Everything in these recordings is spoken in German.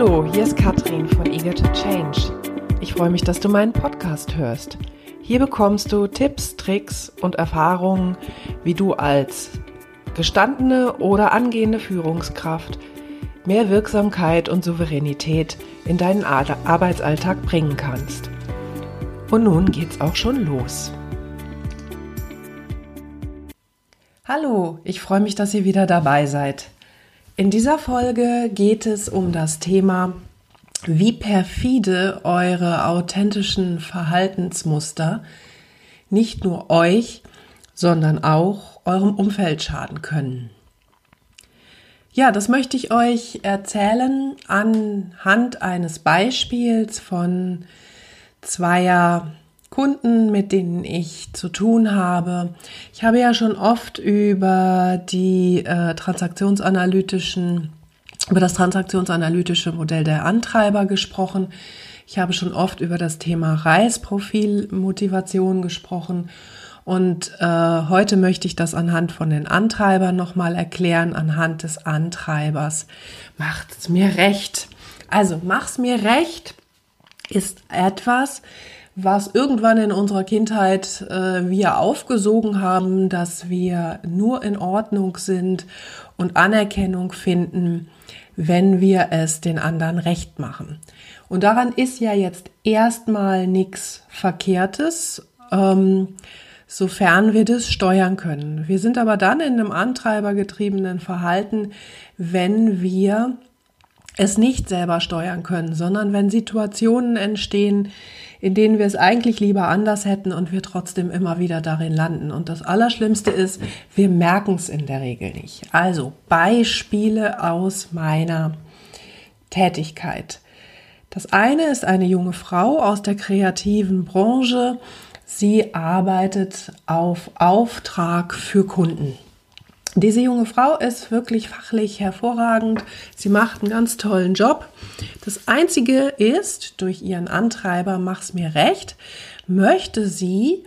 Hallo, hier ist Katrin von Eager to Change. Ich freue mich, dass du meinen Podcast hörst. Hier bekommst du Tipps, Tricks und Erfahrungen, wie du als gestandene oder angehende Führungskraft mehr Wirksamkeit und Souveränität in deinen Arbeitsalltag bringen kannst. Und nun geht's auch schon los. Hallo, ich freue mich, dass ihr wieder dabei seid. In dieser Folge geht es um das Thema, wie perfide eure authentischen Verhaltensmuster nicht nur euch, sondern auch eurem Umfeld schaden können. Ja, das möchte ich euch erzählen anhand eines Beispiels von zweier Kunden, mit denen ich zu tun habe. Ich habe ja schon oft über die äh, transaktionsanalytischen, über das transaktionsanalytische Modell der Antreiber gesprochen. Ich habe schon oft über das Thema Reisprofilmotivation gesprochen. Und äh, heute möchte ich das anhand von den Antreibern nochmal erklären, anhand des Antreibers. Macht's mir recht. Also, mach's mir recht ist etwas, was irgendwann in unserer Kindheit äh, wir aufgesogen haben, dass wir nur in Ordnung sind und Anerkennung finden, wenn wir es den anderen recht machen. Und daran ist ja jetzt erstmal nichts Verkehrtes, ähm, sofern wir das steuern können. Wir sind aber dann in einem antreibergetriebenen Verhalten, wenn wir es nicht selber steuern können, sondern wenn Situationen entstehen, in denen wir es eigentlich lieber anders hätten und wir trotzdem immer wieder darin landen. Und das Allerschlimmste ist, wir merken es in der Regel nicht. Also Beispiele aus meiner Tätigkeit. Das eine ist eine junge Frau aus der kreativen Branche. Sie arbeitet auf Auftrag für Kunden. Diese junge Frau ist wirklich fachlich hervorragend. Sie macht einen ganz tollen Job. Das Einzige ist, durch ihren Antreiber, mach's mir recht, möchte sie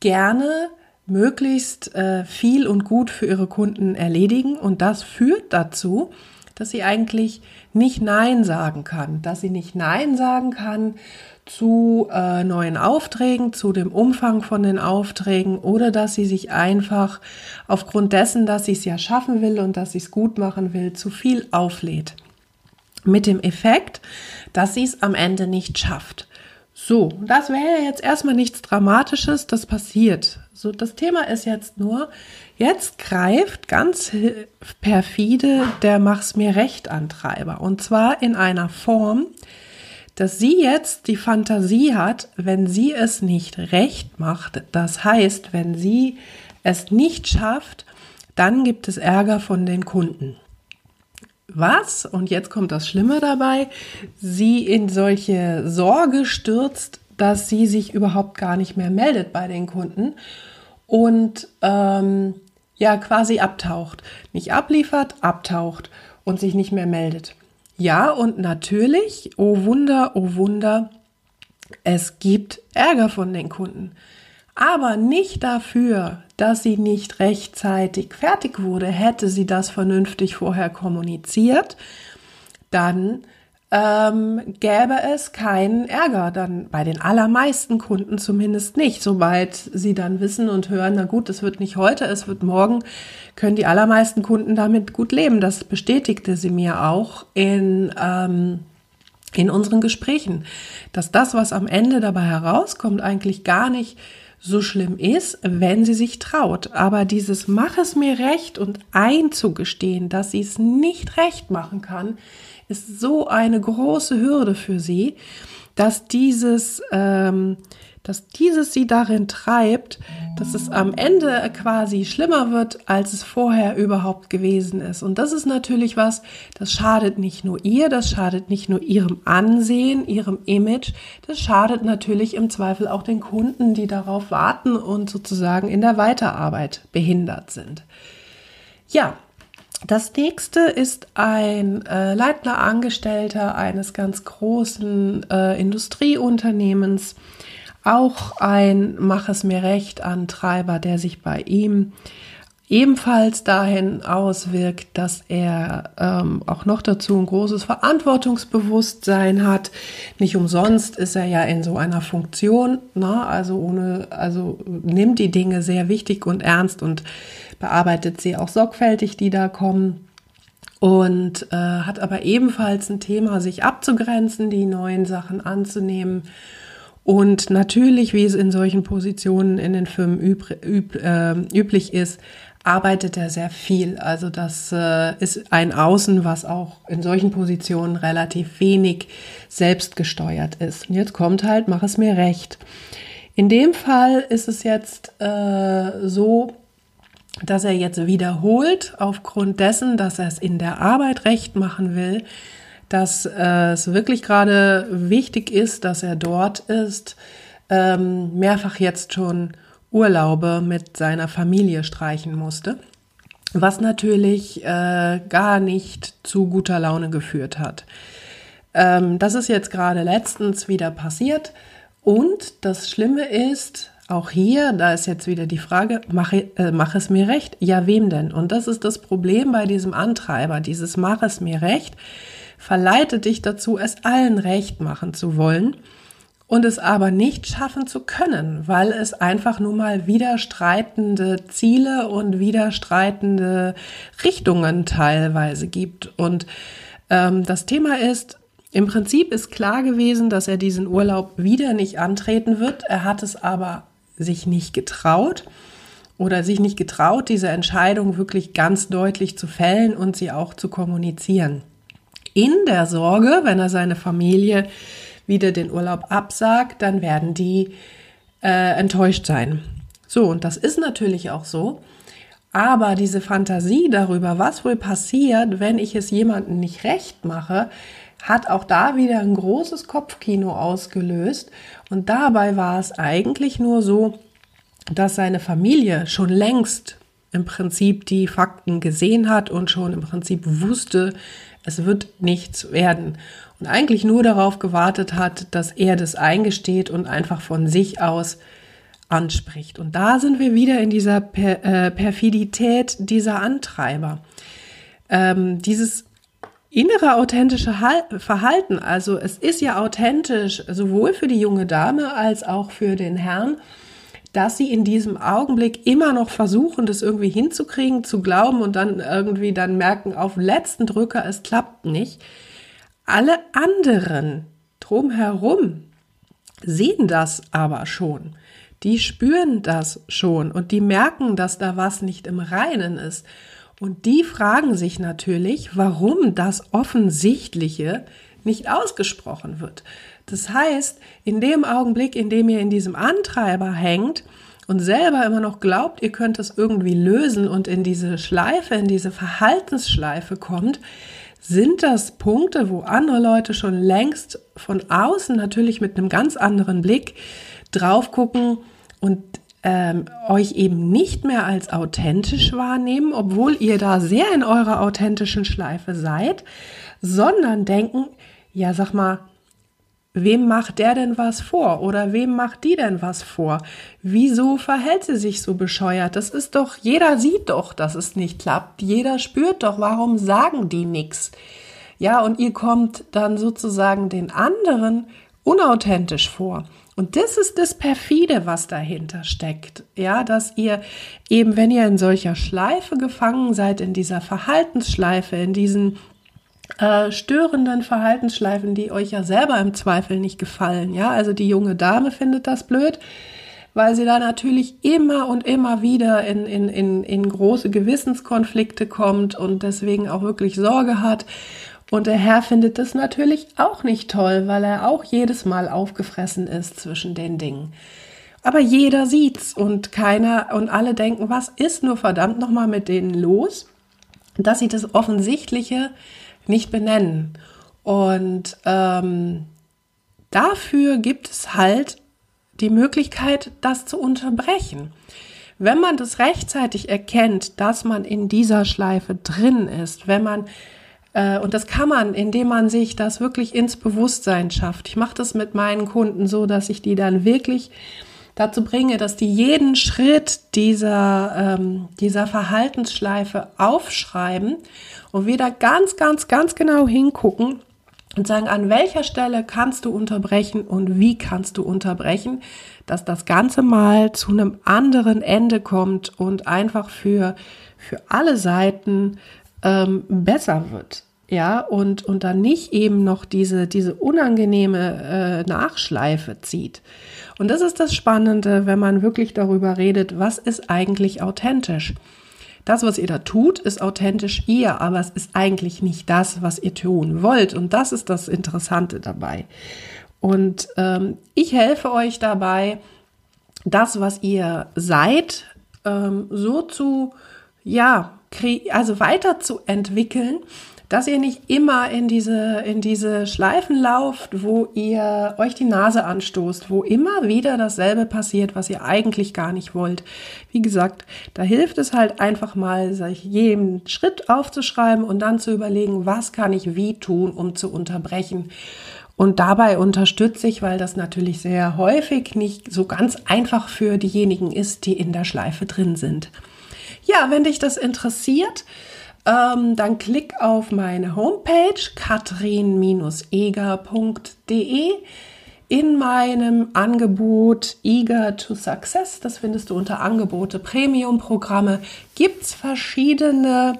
gerne möglichst äh, viel und gut für ihre Kunden erledigen. Und das führt dazu, dass sie eigentlich nicht Nein sagen kann, dass sie nicht Nein sagen kann zu äh, neuen Aufträgen, zu dem Umfang von den Aufträgen oder dass sie sich einfach aufgrund dessen, dass sie es ja schaffen will und dass sie es gut machen will, zu viel auflädt. Mit dem Effekt, dass sie es am Ende nicht schafft. So, das wäre jetzt erstmal nichts Dramatisches, das passiert. So, das Thema ist jetzt nur, jetzt greift ganz perfide der Mach's mir recht Antreiber. Und zwar in einer Form, dass sie jetzt die Fantasie hat, wenn sie es nicht recht macht, das heißt, wenn sie es nicht schafft, dann gibt es Ärger von den Kunden. Was? Und jetzt kommt das Schlimme dabei, sie in solche Sorge stürzt, dass sie sich überhaupt gar nicht mehr meldet bei den Kunden und ähm, ja quasi abtaucht. Nicht abliefert, abtaucht und sich nicht mehr meldet. Ja, und natürlich, oh Wunder, oh Wunder, es gibt Ärger von den Kunden. Aber nicht dafür, dass sie nicht rechtzeitig fertig wurde. Hätte sie das vernünftig vorher kommuniziert, dann ähm, gäbe es keinen Ärger, dann bei den allermeisten Kunden zumindest nicht. Sobald sie dann wissen und hören, na gut, es wird nicht heute, es wird morgen, können die allermeisten Kunden damit gut leben. Das bestätigte sie mir auch in, ähm, in unseren Gesprächen, dass das, was am Ende dabei herauskommt, eigentlich gar nicht so schlimm ist, wenn sie sich traut. Aber dieses Mach es mir recht und einzugestehen, dass sie es nicht recht machen kann, ist so eine große Hürde für sie, dass dieses, ähm, dass dieses sie darin treibt, dass es am Ende quasi schlimmer wird, als es vorher überhaupt gewesen ist. Und das ist natürlich was, das schadet nicht nur ihr, das schadet nicht nur ihrem Ansehen, ihrem Image, das schadet natürlich im Zweifel auch den Kunden, die darauf warten und sozusagen in der Weiterarbeit behindert sind. Ja, das nächste ist ein äh, leitender Angestellter eines ganz großen äh, Industrieunternehmens, auch ein Mach es mir recht Antreiber, der sich bei ihm ebenfalls dahin auswirkt, dass er ähm, auch noch dazu ein großes Verantwortungsbewusstsein hat. Nicht umsonst ist er ja in so einer Funktion, ne? also ohne, also nimmt die Dinge sehr wichtig und ernst und bearbeitet sie auch sorgfältig, die da kommen. Und äh, hat aber ebenfalls ein Thema, sich abzugrenzen, die neuen Sachen anzunehmen und natürlich, wie es in solchen Positionen in den Firmen üb, üb, äh, üblich ist, arbeitet er sehr viel. Also das äh, ist ein Außen, was auch in solchen Positionen relativ wenig selbstgesteuert ist. Und jetzt kommt halt, mach es mir recht. In dem Fall ist es jetzt äh, so, dass er jetzt wiederholt, aufgrund dessen, dass er es in der Arbeit recht machen will, dass äh, es wirklich gerade wichtig ist, dass er dort ist, ähm, mehrfach jetzt schon Urlaube mit seiner Familie streichen musste, was natürlich äh, gar nicht zu guter Laune geführt hat. Ähm, das ist jetzt gerade letztens wieder passiert und das Schlimme ist, auch hier, da ist jetzt wieder die Frage, mache äh, mach es mir recht? Ja, wem denn? Und das ist das Problem bei diesem Antreiber, dieses mach es mir recht, verleitet dich dazu, es allen recht machen zu wollen und es aber nicht schaffen zu können, weil es einfach nur mal widerstreitende Ziele und widerstreitende Richtungen teilweise gibt. Und ähm, das Thema ist, im Prinzip ist klar gewesen, dass er diesen Urlaub wieder nicht antreten wird. Er hat es aber sich nicht getraut oder sich nicht getraut, diese Entscheidung wirklich ganz deutlich zu fällen und sie auch zu kommunizieren in der Sorge, wenn er seine Familie wieder den Urlaub absagt, dann werden die äh, enttäuscht sein. So, und das ist natürlich auch so. Aber diese Fantasie darüber, was wohl passiert, wenn ich es jemandem nicht recht mache, hat auch da wieder ein großes Kopfkino ausgelöst. Und dabei war es eigentlich nur so, dass seine Familie schon längst im Prinzip die Fakten gesehen hat und schon im Prinzip wusste, es wird nichts werden. Und eigentlich nur darauf gewartet hat, dass er das eingesteht und einfach von sich aus anspricht. Und da sind wir wieder in dieser per äh, Perfidität dieser Antreiber. Ähm, dieses innere authentische Verhalten, also es ist ja authentisch sowohl für die junge Dame als auch für den Herrn, dass sie in diesem Augenblick immer noch versuchen, das irgendwie hinzukriegen, zu glauben und dann irgendwie dann merken, auf letzten Drücker, es klappt nicht. Alle anderen drumherum sehen das aber schon. Die spüren das schon und die merken, dass da was nicht im Reinen ist. Und die fragen sich natürlich, warum das Offensichtliche nicht ausgesprochen wird. Das heißt, in dem Augenblick, in dem ihr in diesem Antreiber hängt und selber immer noch glaubt, ihr könnt es irgendwie lösen und in diese Schleife, in diese Verhaltensschleife kommt, sind das Punkte, wo andere Leute schon längst von außen natürlich mit einem ganz anderen Blick drauf gucken und ähm, euch eben nicht mehr als authentisch wahrnehmen, obwohl ihr da sehr in eurer authentischen Schleife seid, sondern denken, ja, sag mal, Wem macht der denn was vor? Oder wem macht die denn was vor? Wieso verhält sie sich so bescheuert? Das ist doch, jeder sieht doch, dass es nicht klappt. Jeder spürt doch, warum sagen die nichts? Ja, und ihr kommt dann sozusagen den anderen unauthentisch vor. Und das ist das perfide, was dahinter steckt. Ja, dass ihr eben, wenn ihr in solcher Schleife gefangen seid, in dieser Verhaltensschleife, in diesen äh, störenden Verhaltensschleifen, die euch ja selber im Zweifel nicht gefallen. Ja, also die junge Dame findet das blöd, weil sie da natürlich immer und immer wieder in, in, in, in große Gewissenskonflikte kommt und deswegen auch wirklich Sorge hat. Und der Herr findet das natürlich auch nicht toll, weil er auch jedes Mal aufgefressen ist zwischen den Dingen. Aber jeder sieht's und keiner und alle denken, was ist nur verdammt nochmal mit denen los, dass sie das Offensichtliche nicht benennen. Und ähm, dafür gibt es halt die Möglichkeit, das zu unterbrechen. Wenn man das rechtzeitig erkennt, dass man in dieser Schleife drin ist, wenn man äh, und das kann man, indem man sich das wirklich ins Bewusstsein schafft. Ich mache das mit meinen Kunden so, dass ich die dann wirklich dazu bringe, dass die jeden Schritt dieser, ähm, dieser Verhaltensschleife aufschreiben und wieder ganz, ganz, ganz genau hingucken und sagen, an welcher Stelle kannst du unterbrechen und wie kannst du unterbrechen, dass das Ganze mal zu einem anderen Ende kommt und einfach für, für alle Seiten ähm, besser wird. Ja, und, und dann nicht eben noch diese, diese unangenehme äh, Nachschleife zieht. Und das ist das Spannende, wenn man wirklich darüber redet, was ist eigentlich authentisch. Das, was ihr da tut, ist authentisch ihr, aber es ist eigentlich nicht das, was ihr tun wollt. Und das ist das Interessante dabei. Und ähm, ich helfe euch dabei, das, was ihr seid, ähm, so zu, ja, also weiterzuentwickeln, dass ihr nicht immer in diese, in diese Schleifen lauft, wo ihr euch die Nase anstoßt, wo immer wieder dasselbe passiert, was ihr eigentlich gar nicht wollt. Wie gesagt, da hilft es halt einfach mal, sich jeden Schritt aufzuschreiben und dann zu überlegen, was kann ich wie tun, um zu unterbrechen. Und dabei unterstütze ich, weil das natürlich sehr häufig nicht so ganz einfach für diejenigen ist, die in der Schleife drin sind. Ja, wenn dich das interessiert, ähm, dann klick auf meine Homepage katrin-eger.de in meinem Angebot Eager to Success, das findest du unter Angebote Premium-Programme, gibt es verschiedene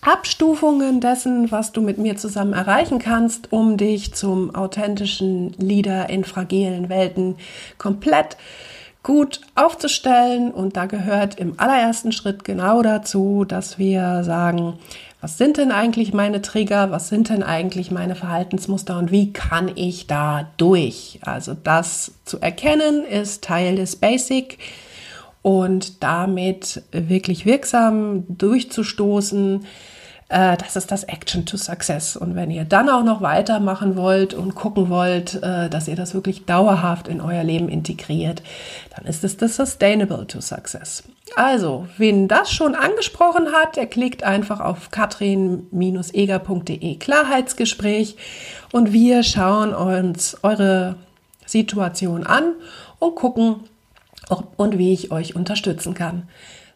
Abstufungen dessen, was du mit mir zusammen erreichen kannst, um dich zum authentischen Leader in fragilen Welten komplett gut aufzustellen. Und da gehört im allerersten Schritt genau dazu, dass wir sagen, was sind denn eigentlich meine Trigger, was sind denn eigentlich meine Verhaltensmuster und wie kann ich da durch? Also das zu erkennen ist Teil des Basic und damit wirklich wirksam durchzustoßen äh, das ist das Action to Success. Und wenn ihr dann auch noch weitermachen wollt und gucken wollt, äh, dass ihr das wirklich dauerhaft in euer Leben integriert, dann ist es das Sustainable to Success. Also, wen das schon angesprochen hat, der klickt einfach auf katrin-eger.de Klarheitsgespräch und wir schauen uns eure Situation an und gucken, ob und wie ich euch unterstützen kann.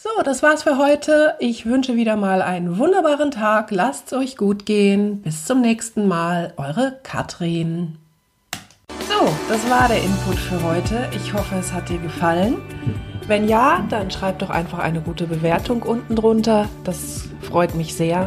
So, das war's für heute. Ich wünsche wieder mal einen wunderbaren Tag. Lasst es euch gut gehen. Bis zum nächsten Mal. Eure Katrin. So, das war der Input für heute. Ich hoffe, es hat dir gefallen. Wenn ja, dann schreib doch einfach eine gute Bewertung unten drunter. Das freut mich sehr.